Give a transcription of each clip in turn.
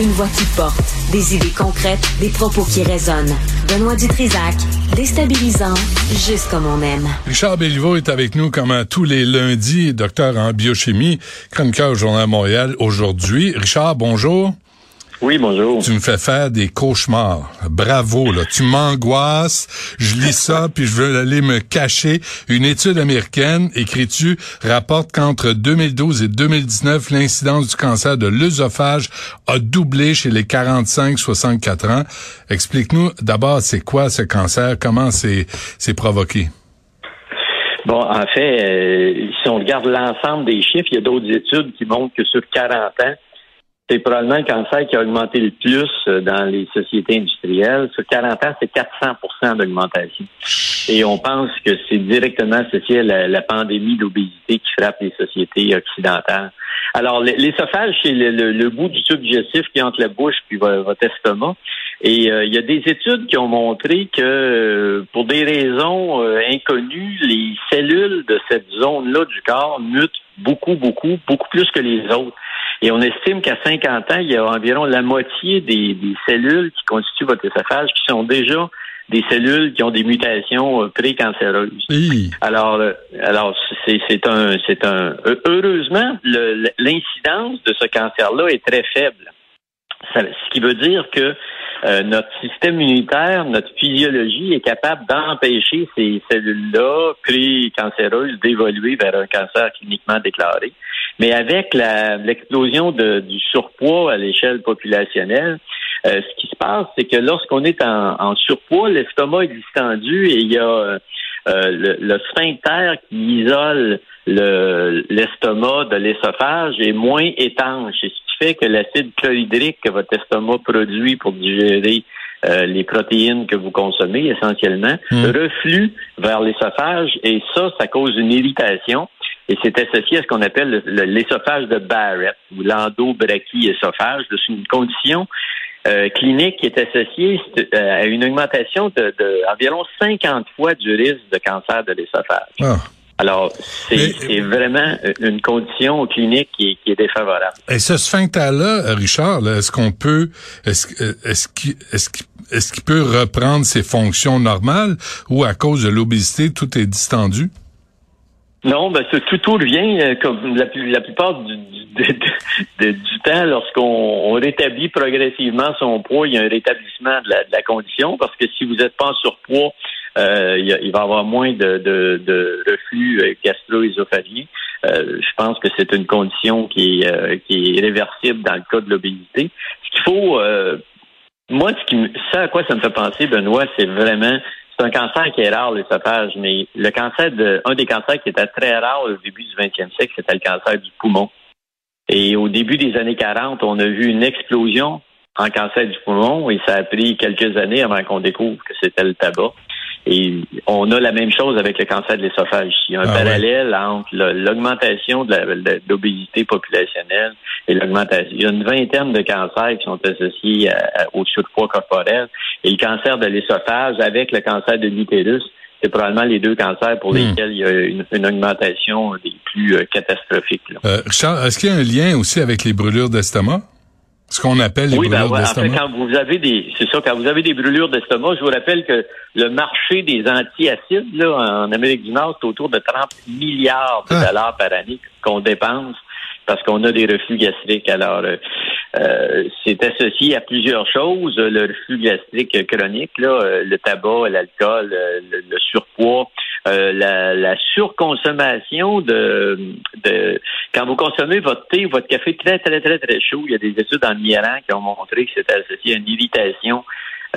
Une voix qui porte, des idées concrètes, des propos qui résonnent. Benoît Dutrisac, déstabilisant, juste comme on aime. Richard Béliveau est avec nous comme tous les lundis, docteur en biochimie, chroniqueur au Journal Montréal aujourd'hui. Richard, bonjour. Oui, bonjour. Tu me fais faire des cauchemars. Bravo, là. Tu m'angoisses. Je lis ça, puis je veux aller me cacher. Une étude américaine, écris-tu, rapporte qu'entre 2012 et 2019, l'incidence du cancer de l'œsophage a doublé chez les 45-64 ans. Explique-nous d'abord, c'est quoi ce cancer? Comment c'est, c'est provoqué? Bon, en fait, euh, si on regarde l'ensemble des chiffres, il y a d'autres études qui montrent que sur 40 ans, c'est probablement le cancer qui a augmenté le plus euh, dans les sociétés industrielles. Sur 40 ans, c'est 400% d'augmentation. Et on pense que c'est directement associé à la, pandémie d'obésité qui frappe les sociétés occidentales. Alors, l'esophage, c'est le, bout du tube digestif qui entre la bouche puis votre estomac. Et euh, il y a des études qui ont montré que euh, pour des raisons inconnues, les cellules de cette zone-là du corps mutent beaucoup, beaucoup, beaucoup plus que les autres. Et on estime qu'à 50 ans, il y a environ la moitié des, cellules qui constituent votre œsophage qui sont déjà des cellules qui ont des mutations euh, précancéreuses. Alors, euh, alors c'est un, c'est un. Heureusement, l'incidence de ce cancer-là est très faible. ce qui veut dire que euh, notre système immunitaire, notre physiologie est capable d'empêcher ces cellules-là pré-cancéreuses d'évoluer vers un cancer cliniquement déclaré. Mais avec l'explosion du surpoids à l'échelle populationnelle, euh, ce qui se passe, c'est que lorsqu'on est en, surpoids, l'estomac est distendu et il y a euh, le, le, sphincter qui isole l'estomac de l'ésophage est moins étanche. Fait que l'acide chlorhydrique que votre estomac produit pour digérer euh, les protéines que vous consommez essentiellement hmm. reflue vers l'ésophage et ça, ça cause une irritation et c'est associé à ce qu'on appelle l'ésophage de Barrett ou l'endobrachie-ésophage. C'est une condition euh, clinique qui est associée euh, à une augmentation de, environ 50 fois du risque de cancer de l'ésophage. Ah. Alors, c'est vraiment une condition clinique qui, est défavorable. Et ce sphincter-là, Richard, est-ce qu'on peut, est-ce est qu'il est qu'il peut reprendre ses fonctions normales ou à cause de l'obésité, tout est distendu? Non, ben tout, tout revient euh, comme la, la plupart du, du temps lorsqu'on rétablit progressivement son poids, il y a un rétablissement de la, de la condition parce que si vous n'êtes pas en surpoids, euh, il, va y avoir moins de, de, de reflux euh, gastro-œsophagien. Euh, je pense que c'est une condition qui est, qui est réversible dans le cas de l'obésité. Ce qu'il faut, moi, ce qui, ça à quoi ça me fait penser, Benoît, c'est vraiment c'est un cancer qui est rare, l'œsophage, mais le cancer de, un des cancers qui était très rare au début du 20e siècle, c'était le cancer du poumon. Et au début des années 40, on a vu une explosion en cancer du poumon et ça a pris quelques années avant qu'on découvre que c'était le tabac. Et on a la même chose avec le cancer de l'esophage. Il y a un ah parallèle entre l'augmentation de l'obésité populationnelle et l'augmentation. Il y a une vingtaine de cancers qui sont associés au surpoids corporel. Et le cancer de l'esophage avec le cancer de l'utérus, c'est probablement les deux cancers pour hmm. lesquels il y a une, augmentation des plus euh, catastrophiques. Euh, Richard, est-ce qu'il y a un lien aussi avec les brûlures d'estomac? Ce qu'on appelle les oui, ben, brûlures d'estomac. quand vous avez des, c'est ça, quand vous avez des brûlures d'estomac, je vous rappelle que le marché des antiacides, là, en Amérique du Nord, c'est autour de 30 milliards de ah. dollars par année qu'on dépense parce qu'on a des reflux gastriques. Alors, euh, euh, c'est associé à plusieurs choses. Le reflux gastrique chronique, là, euh, le tabac, l'alcool, le, surpoids, la, la, surconsommation de, de quand vous consommez votre thé ou votre café très, très, très, très chaud, il y a des études en Iran qui ont montré que c'est associé à une irritation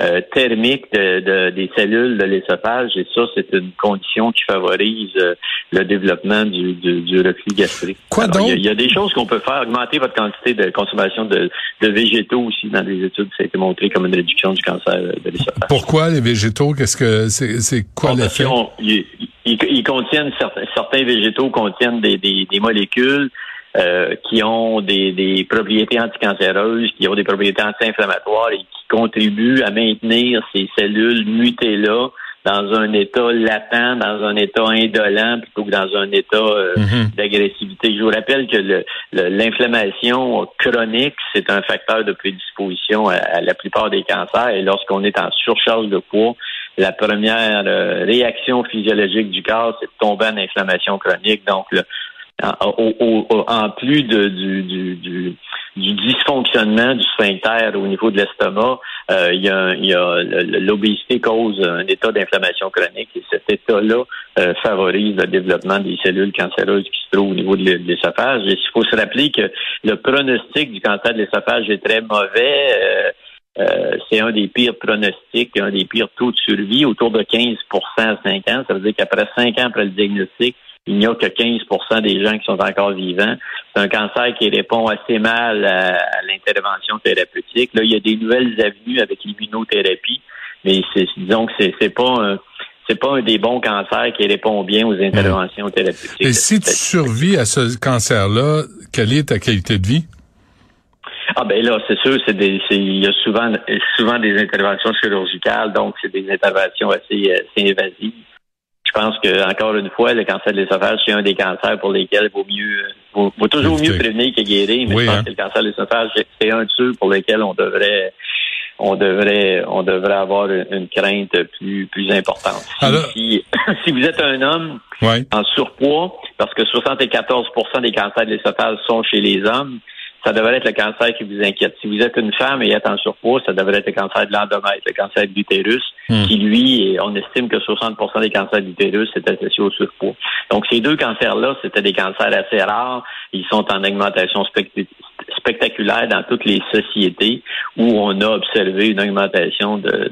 euh, thermique de, des cellules de l'ésophage et ça, c'est une condition qui favorise euh, le développement du, du, reflux gastrique. Quoi donc? Il y, a des choses qu'on peut faire, augmenter votre quantité de consommation de, de végétaux aussi dans des études, ça a été montré comme une réduction du cancer de l'ésophage. Pourquoi les végétaux? Qu'est-ce que c'est, c'est quoi l'effet? Ils, ils, contiennent certains, certains végétaux contiennent des, des, des molécules euh, qui ont des, des propriétés anticancéreuses, qui ont des propriétés anti-inflammatoires et qui contribuent à maintenir ces cellules mutées-là dans un état latent, dans un état indolent, plutôt que dans un état euh, mm-hmm. d'agressivité. Je vous rappelle que l'inflammation chronique, c'est un facteur de prédisposition à, la plupart des cancers. Et lorsqu'on est en surcharge de poids, la première euh, réaction physiologique du corps, c'est de tomber en inflammation chronique. Donc, en, plus de, du, du, du, dysfonctionnement du sphincter au niveau de l'estomac, euh, il y a, l'obésité cause un état d'inflammation chronique et cet état-là euh, favorise le développement des cellules cancéreuses qui se trouvent au niveau de l'œsophage. Et il faut se rappeler que le pronostic du cancer de l'œsophage est très mauvais. Euh, c'est un des pires pronostics, un des pires taux de survie, autour de 15% à 5 ans. Ça veut dire qu'après 5 ans après le diagnostic, il n'y a que 15% des gens qui sont encore vivants. C'est un cancer qui répond assez mal à, l'intervention thérapeutique. Là, il y a des nouvelles avenues avec l'immunothérapie, mais c'est, disons que c'est, c'est pas un, c'est pas un des bons cancers qui répond bien aux interventions thérapeutiques. Et si tu survis à ce cancer-là, quelle est ta qualité de vie? Ah ben là, c'est sûr, c'est des, il y a souvent, souvent des interventions chirurgicales, donc c'est des interventions assez, assez invasives. Je pense que encore une fois, le cancer de l'œsophage, c'est un des cancers pour lesquels il vaut mieux, vaut, toujours mieux prévenir que guérir. Mais je pense hein. que le cancer de l'œsophage, c'est un de ceux pour lesquels on devrait, on devrait, on devrait avoir une, crainte plus, plus importante. Si, si, vous êtes un homme en surpoids, parce que 74% des cancers de l'œsophage sont chez les hommes, ça devrait être le cancer qui vous inquiète. Si vous êtes une femme et êtes en surpoids, ça devrait être le cancer de l'endomètre, le cancer de l'utérus, hmm. qui lui, on estime que 60 des cancers de l'utérus c'est associé au surpoids. Donc ces deux cancers-là, c'était des cancers assez rares. Ils sont en augmentation spectaculaire dans toutes les sociétés où on a observé une augmentation de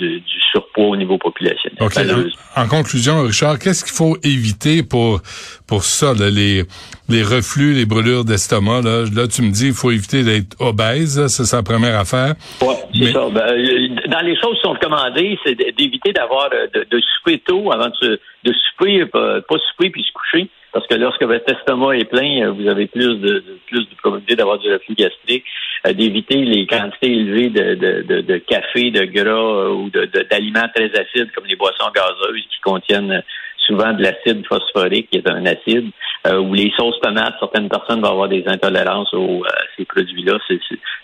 du, surpoids au niveau populationnel. En, conclusion, Richard, qu'est-ce qu'il faut éviter pour pour ça, les les reflux, les brûlures d'estomac là, là tu me dis il faut éviter d'être obèse, c'est sa première affaire. Oui, c'est ça. Ben, euh, dans les choses qui sont recommandées, c'est d'éviter d'avoir euh, de, de, souper tôt avant de, de souper, pas, pas souper puis se coucher. Parce que lorsque votre estomac est plein, euh, vous avez plus de, plus de probabilité d'avoir du reflux gastrique, euh, d'éviter les quantités élevées de, de, de, café, de gras euh, ou d'aliments très acides comme les boissons gazeuses qui contiennent souvent de l'acide phosphorique, qui est un acide, ou les sauces tomates. Certaines personnes vont avoir des intolérances aux, à ces produits-là. Ce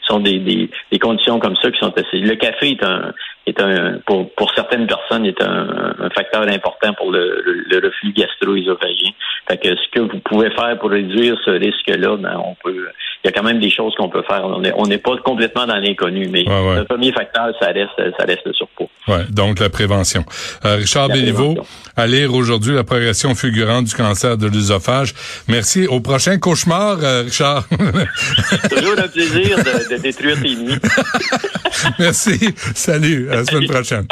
sont des, des, des, conditions comme ça qui sont assez. Le café est un, est un pour, pour certaines personnes est un, un facteur important pour le, le, reflux gastro-œsophagien. Fait que ce que vous pouvez faire pour réduire ce risque-là, ben on peut. Il y a quand même des choses qu'on peut faire. On n'est pas complètement dans l'inconnu, mais le premier facteur, ça reste ça reste le surpoids. Ouais, donc la prévention. Euh, Richard Béliveau, à lire aujourd'hui la progression fulgurante du cancer de l'œsophage. Merci. Au prochain cauchemar, euh, Richard. Toujours un plaisir de, de détruire tes nuits. Merci. Salut. À la semaine prochaine.